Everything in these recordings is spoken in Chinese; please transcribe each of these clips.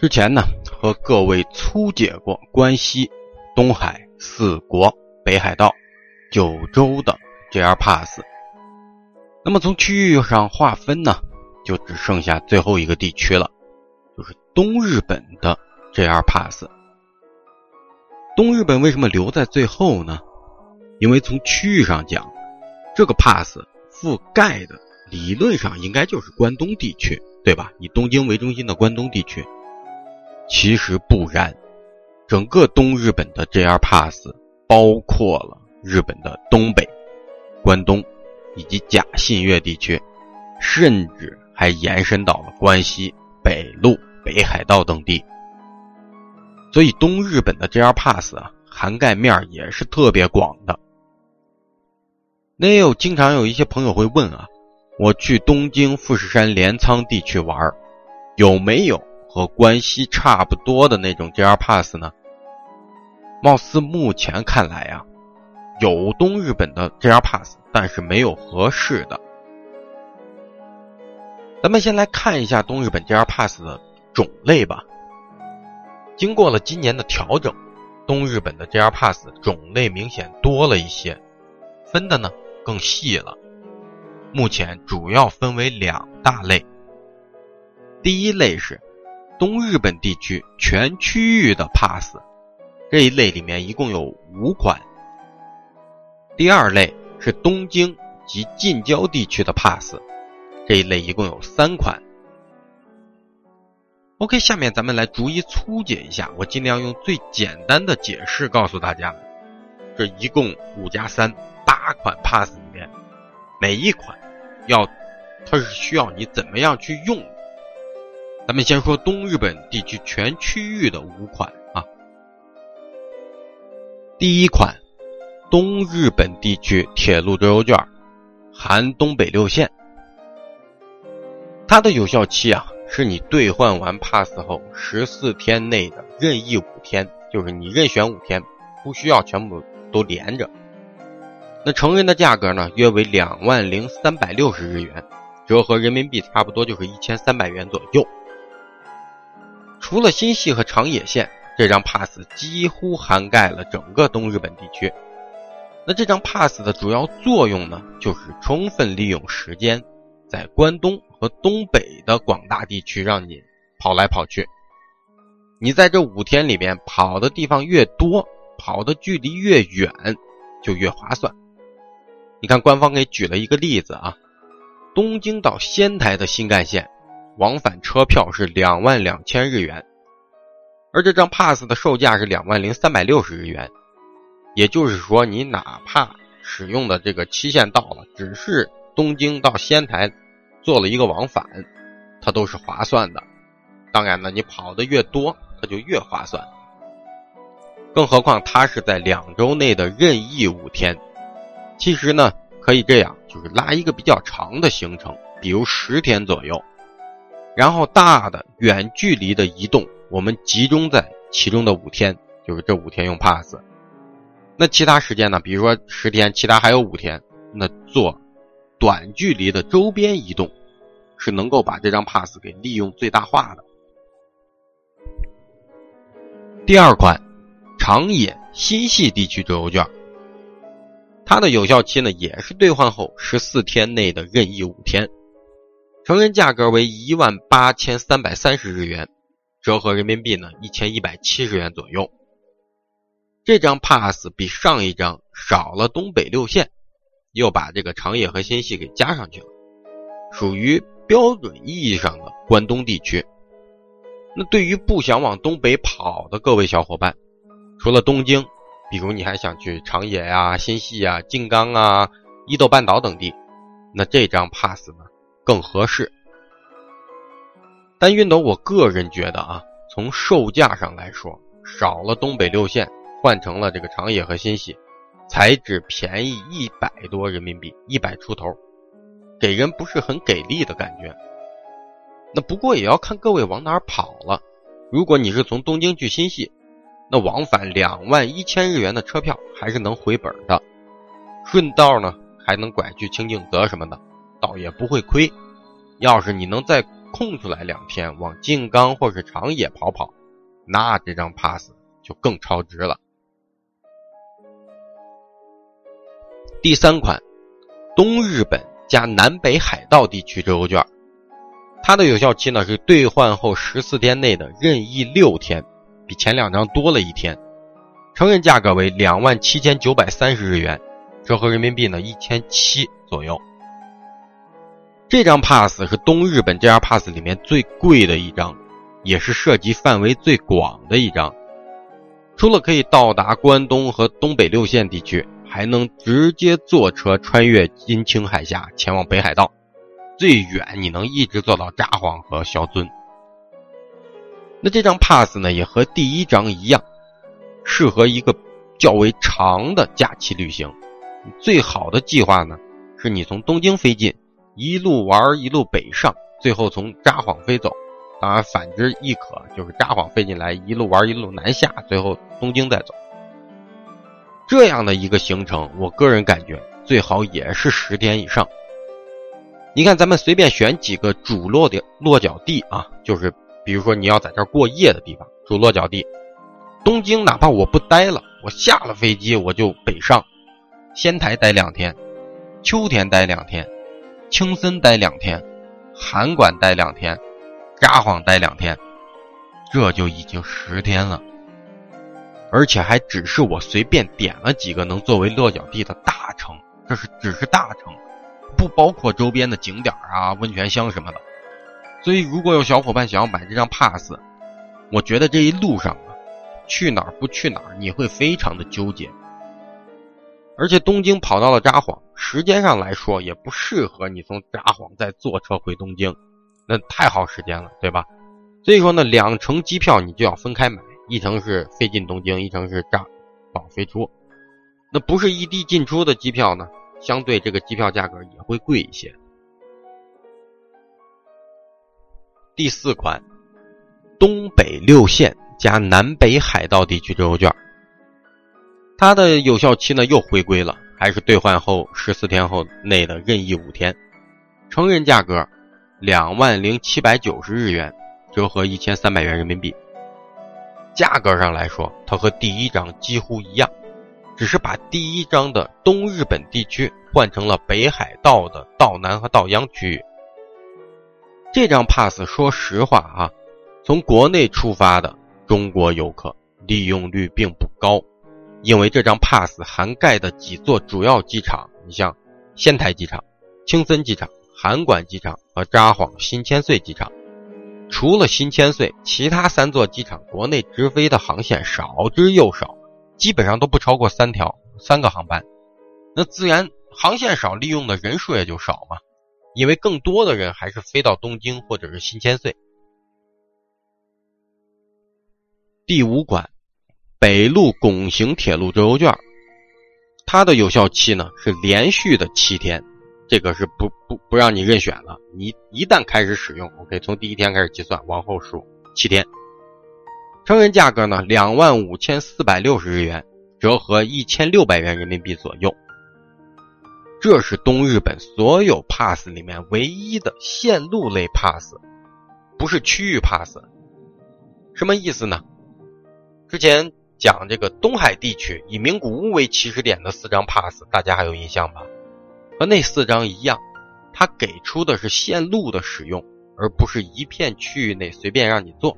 之前呢，和各位粗解过关西、东海四国、北海道、九州的 JR Pass。那么从区域上划分呢，就只剩下最后一个地区了，就是东日本的 JR Pass。东日本为什么留在最后呢？因为从区域上讲，这个 pass 覆盖的理论上应该就是关东地区，对吧？以东京为中心的关东地区，其实不然，整个东日本的 JR pass 包括了日本的东北、关东以及甲信越地区，甚至还延伸到了关西、北陆、北海道等地。所以东日本的 JR pass 啊，涵盖面也是特别广的。那也有经常有一些朋友会问啊，我去东京富士山镰仓地区玩，有没有和关西差不多的那种 JR Pass 呢？貌似目前看来呀，有东日本的 JR Pass，但是没有合适的。咱们先来看一下东日本 JR Pass 的种类吧。经过了今年的调整，东日本的 JR Pass 种类明显多了一些，分的呢。更细了，目前主要分为两大类。第一类是东日本地区全区域的 pass，这一类里面一共有五款。第二类是东京及近郊地区的 pass，这一类一共有三款。OK，下面咱们来逐一粗解一下，我尽量用最简单的解释告诉大家，这一共五加三。八款 pass 里面，每一款要它是需要你怎么样去用？咱们先说东日本地区全区域的五款啊。第一款，东日本地区铁路周游券，含东北六线。它的有效期啊，是你兑换完 pass 后十四天内的任意五天，就是你任选五天，不需要全部都连着。那成人的价格呢，约为两万零三百六十日元，折合人民币差不多就是一千三百元左右。除了新系和长野线，这张 pass 几乎涵盖了整个东日本地区。那这张 pass 的主要作用呢，就是充分利用时间，在关东和东北的广大地区让你跑来跑去。你在这五天里面跑的地方越多，跑的距离越远，就越划算。你看，官方给举了一个例子啊，东京到仙台的新干线往返车票是两万两千日元，而这张 pass 的售价是两万零三百六十日元，也就是说，你哪怕使用的这个期限到了，只是东京到仙台做了一个往返，它都是划算的。当然了，你跑的越多，它就越划算。更何况它是在两周内的任意五天。其实呢，可以这样，就是拉一个比较长的行程，比如十天左右，然后大的远距离的移动，我们集中在其中的五天，就是这五天用 pass。那其他时间呢？比如说十天，其他还有五天，那做短距离的周边移动，是能够把这张 pass 给利用最大化的。第二款，长野新系地区周游券。它的有效期呢，也是兑换后十四天内的任意五天，成人价格为一万八千三百三十日元，折合人民币呢一千一百七十元左右。这张 pass 比上一张少了东北六线，又把这个长野和新系给加上去了，属于标准意义上的关东地区。那对于不想往东北跑的各位小伙伴，除了东京。比如你还想去长野呀、新系呀、静冈啊、伊豆半岛等地，那这张 pass 呢更合适。但熨斗，我个人觉得啊，从售价上来说，少了东北六线，换成了这个长野和新系，才只便宜一百多人民币，一百出头，给人不是很给力的感觉。那不过也要看各位往哪儿跑了。如果你是从东京去新系，那往返两万一千日元的车票还是能回本的，顺道呢还能拐去清净泽什么的，倒也不会亏。要是你能再空出来两天往静冈或是长野跑跑，那这张 pass 就更超值了。第三款，东日本加南北海道地区周游券，它的有效期呢是兑换后十四天内的任意六天，比前两张多了一天，成人价格为两万七千九百三十日元，折合人民币呢一千七左右。这张 pass 是东日本 JR Pass 里面最贵的一张，也是涉及范围最广的一张，除了可以到达关东和东北六县地区。还能直接坐车穿越金青海峡前往北海道，最远你能一直坐到札幌和小樽。那这张 pass 呢，也和第一张一样，适合一个较为长的假期旅行。最好的计划呢，是你从东京飞进，一路玩一路北上，最后从札幌飞走。当然，反之亦可，就是札幌飞进来，一路玩一路南下，最后东京再走。这样的一个行程，我个人感觉最好也是十天以上。你看，咱们随便选几个主落的落脚地啊，就是比如说你要在这儿过夜的地方，主落脚地。东京，哪怕我不待了，我下了飞机我就北上，仙台待两天，秋田待两天，青森待两天，函馆待两天，札幌待两天，这就已经十天了。而且还只是我随便点了几个能作为落脚地的大城，这是只是大城，不包括周边的景点啊、温泉乡什么的。所以，如果有小伙伴想要买这张 pass，我觉得这一路上啊，去哪儿不去哪儿，你会非常的纠结。而且东京跑到了札幌，时间上来说也不适合你从札幌再坐车回东京，那太耗时间了，对吧？所以说呢，两程机票你就要分开买。一程是飞进东京，一程是札幌飞出。那不是异地进出的机票呢，相对这个机票价格也会贵一些。第四款，东北六县加南北海道地区周游券，它的有效期呢又回归了，还是兑换后十四天后内的任意五天，成人价格两万零七百九十日元，折合一千三百元人民币。价格上来说，它和第一张几乎一样，只是把第一张的东日本地区换成了北海道的道南和道央区域。这张 pass 说实话啊，从国内出发的中国游客利用率并不高，因为这张 pass 涵盖的几座主要机场，你像仙台机场、青森机场、函馆机场和札幌新千岁机场。除了新千岁，其他三座机场国内直飞的航线少之又少，基本上都不超过三条、三个航班。那自然航线少，利用的人数也就少嘛。因为更多的人还是飞到东京或者是新千岁。第五馆，北陆拱形铁路周游券，它的有效期呢是连续的七天。这个是不不不让你任选了，你一旦开始使用，OK，从第一天开始计算，往后数七天。成人价格呢，两万五千四百六十日元，折合一千六百元人民币左右。这是东日本所有 pass 里面唯一的线路类 pass，不是区域 pass。什么意思呢？之前讲这个东海地区以名古屋为起始点的四张 pass，大家还有印象吧？和那四张一样，它给出的是线路的使用，而不是一片区域内随便让你坐。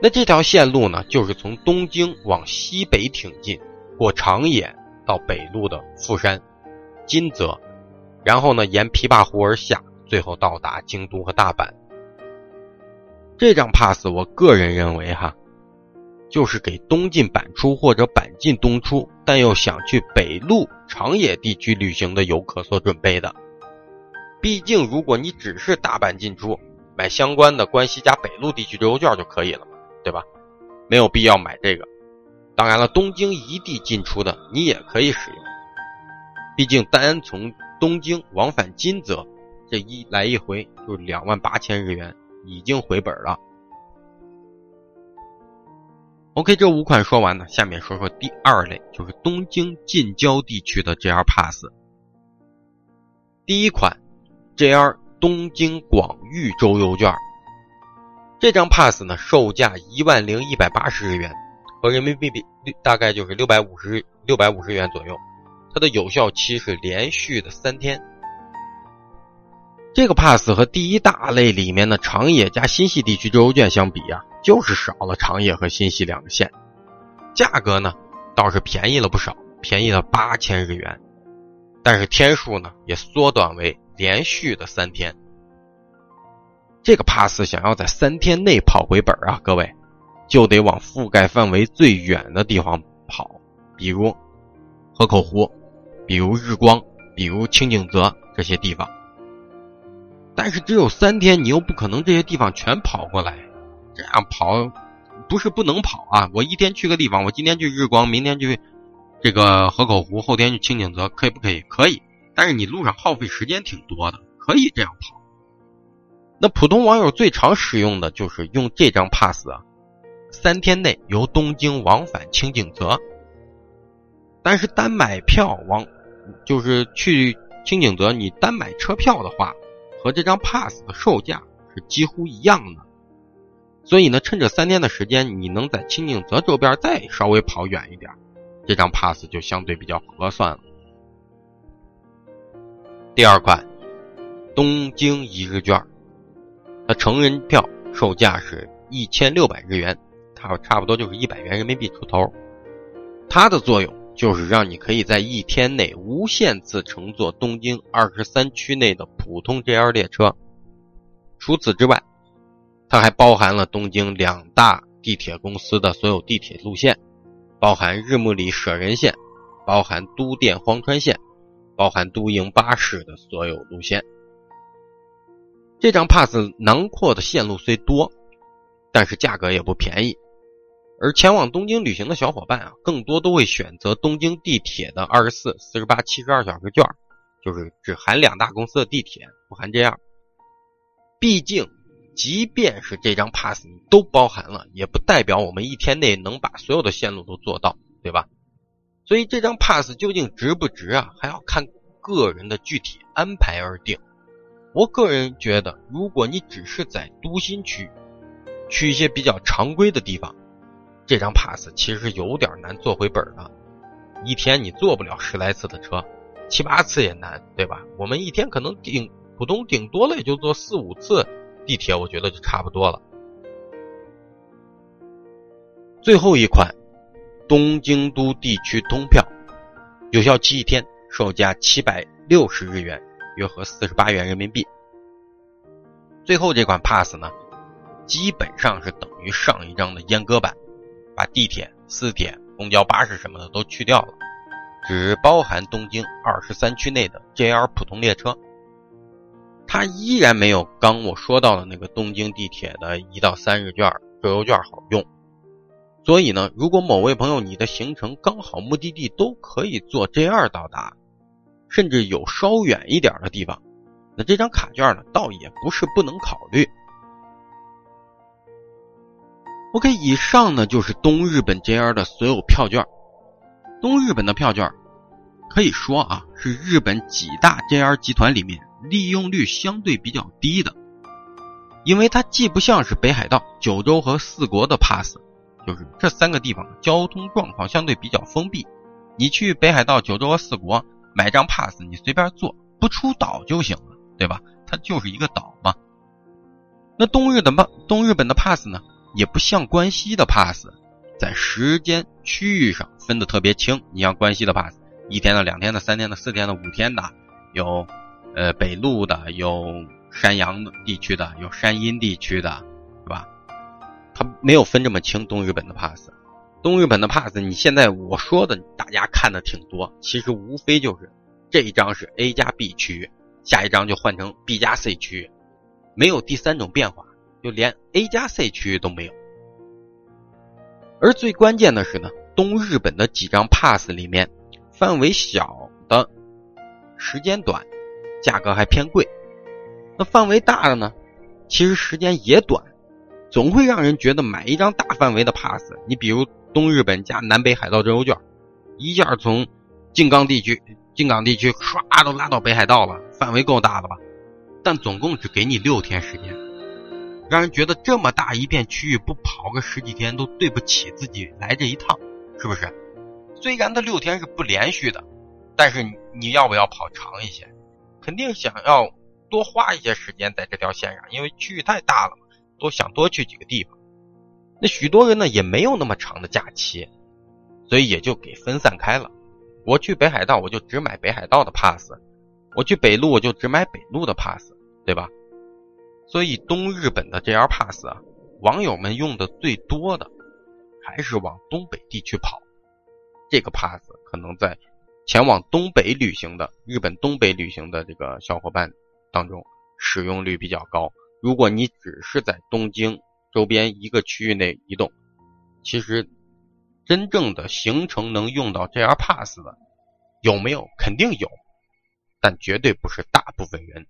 那这条线路呢，就是从东京往西北挺进，过长野到北路的富山、金泽，然后呢沿琵琶湖而下，最后到达京都和大阪。这张 pass，我个人认为哈。就是给东进板出或者板进东出，但又想去北陆长野地区旅行的游客所准备的。毕竟，如果你只是大阪进出，买相关的关西加北陆地区周游券就可以了嘛，对吧？没有必要买这个。当然了，东京一地进出的你也可以使用。毕竟，单从东京往返金泽，这一来一回就两万八千日元，已经回本了。OK，这五款说完呢，下面说说第二类，就是东京近郊地区的 JR Pass。第一款，JR 东京广域周游券。这张 pass 呢，售价一万零一百八十日元，和人民币比大概就是六百五十六百五十元左右。它的有效期是连续的三天。这个 pass 和第一大类里面的长野加新系地区周游券相比啊，就是少了长野和新系两个县，价格呢倒是便宜了不少，便宜了八千日元，但是天数呢也缩短为连续的三天。这个 pass 想要在三天内跑回本啊，各位就得往覆盖范围最远的地方跑，比如河口湖，比如日光，比如清景泽这些地方。但是只有三天，你又不可能这些地方全跑过来，这样跑不是不能跑啊！我一天去个地方，我今天去日光，明天去这个河口湖，后天去清景泽，可以不可以？可以。但是你路上耗费时间挺多的，可以这样跑。那普通网友最常使用的就是用这张 pass 啊，三天内由东京往返清景泽。但是单买票往，就是去清景泽，你单买车票的话，和这张 pass 的售价是几乎一样的。所以呢，趁着三天的时间，你能在清景泽周边再稍微跑远一点，这张 pass 就相对比较合算了。第二款，东京一日券。它成人票售价是一千六百日元，差差不多就是一百元人民币出头。它的作用就是让你可以在一天内无限次乘坐东京二十三区内的普通 JR 列车。除此之外，它还包含了东京两大地铁公司的所有地铁路线，包含日暮里舍人线，包含都电荒川线，包含都营巴士的所有路线。这张 pass 囊括的线路虽多，但是价格也不便宜。而前往东京旅行的小伙伴啊，更多都会选择东京地铁的二十四、四十八、七十二小时券，就是只含两大公司的地铁，不含这样。毕竟，即便是这张 pass 你都包含了，也不代表我们一天内能把所有的线路都做到，对吧？所以这张 pass 究竟值不值啊，还要看个人的具体安排而定。我个人觉得，如果你只是在都心区去一些比较常规的地方，这张 pass 其实有点难做回本的。一天你坐不了十来次的车，七八次也难，对吧？我们一天可能顶普通顶多了也就坐四五次地铁，我觉得就差不多了。最后一款东京都地区通票，有效期一天，售价七百六十日元。约合四十八元人民币。最后这款 pass 呢，基本上是等于上一张的阉割版，把地铁、私铁、公交、巴士什么的都去掉了，只包含东京二十三区内的 JR 普通列车。它依然没有刚我说到的那个东京地铁的一到三日券、周游券好用。所以呢，如果某位朋友你的行程刚好目的地都可以坐 JR 到达。甚至有稍远一点的地方，那这张卡券呢，倒也不是不能考虑。OK，以上呢就是东日本 JR 的所有票券。东日本的票券可以说啊，是日本几大 JR 集团里面利用率相对比较低的，因为它既不像是北海道、九州和四国的 Pass，就是这三个地方交通状况相对比较封闭，你去北海道、九州和四国。买张 pass，你随便坐，不出岛就行了，对吧？它就是一个岛嘛。那东日的东东日本的 pass 呢，也不像关西的 pass，在时间区域上分的特别清。你像关西的 pass，一天的、两天的、三天的、四天的、五天的，有呃北陆的，有山阳地区的，有山阴地区的，是吧？它没有分这么清。东日本的 pass。东日本的 pass，你现在我说的大家看的挺多，其实无非就是这一张是 A 加 B 区域，下一张就换成 B 加 C 区域，没有第三种变化，就连 A 加 C 区域都没有。而最关键的是呢，东日本的几张 pass 里面，范围小的，时间短，价格还偏贵；那范围大的呢，其实时间也短，总会让人觉得买一张大范围的 pass，你比如。东日本加南北海道周游券，一下从静冈地区、静冈地区唰都拉到北海道了，范围够大的吧？但总共只给你六天时间，让人觉得这么大一片区域不跑个十几天都对不起自己来这一趟，是不是？虽然它六天是不连续的，但是你要不要跑长一些？肯定想要多花一些时间在这条线上，因为区域太大了嘛，都想多去几个地方。那许多人呢也没有那么长的假期，所以也就给分散开了。我去北海道，我就只买北海道的 pass；我去北陆，我就只买北陆的 pass，对吧？所以东日本的 JR pass 啊，网友们用的最多的还是往东北地区跑。这个 pass 可能在前往东北旅行的日本东北旅行的这个小伙伴当中使用率比较高。如果你只是在东京周边一个区域内移动，其实。真正的行程能用到 JR Pass 的有没有？肯定有，但绝对不是大部分人。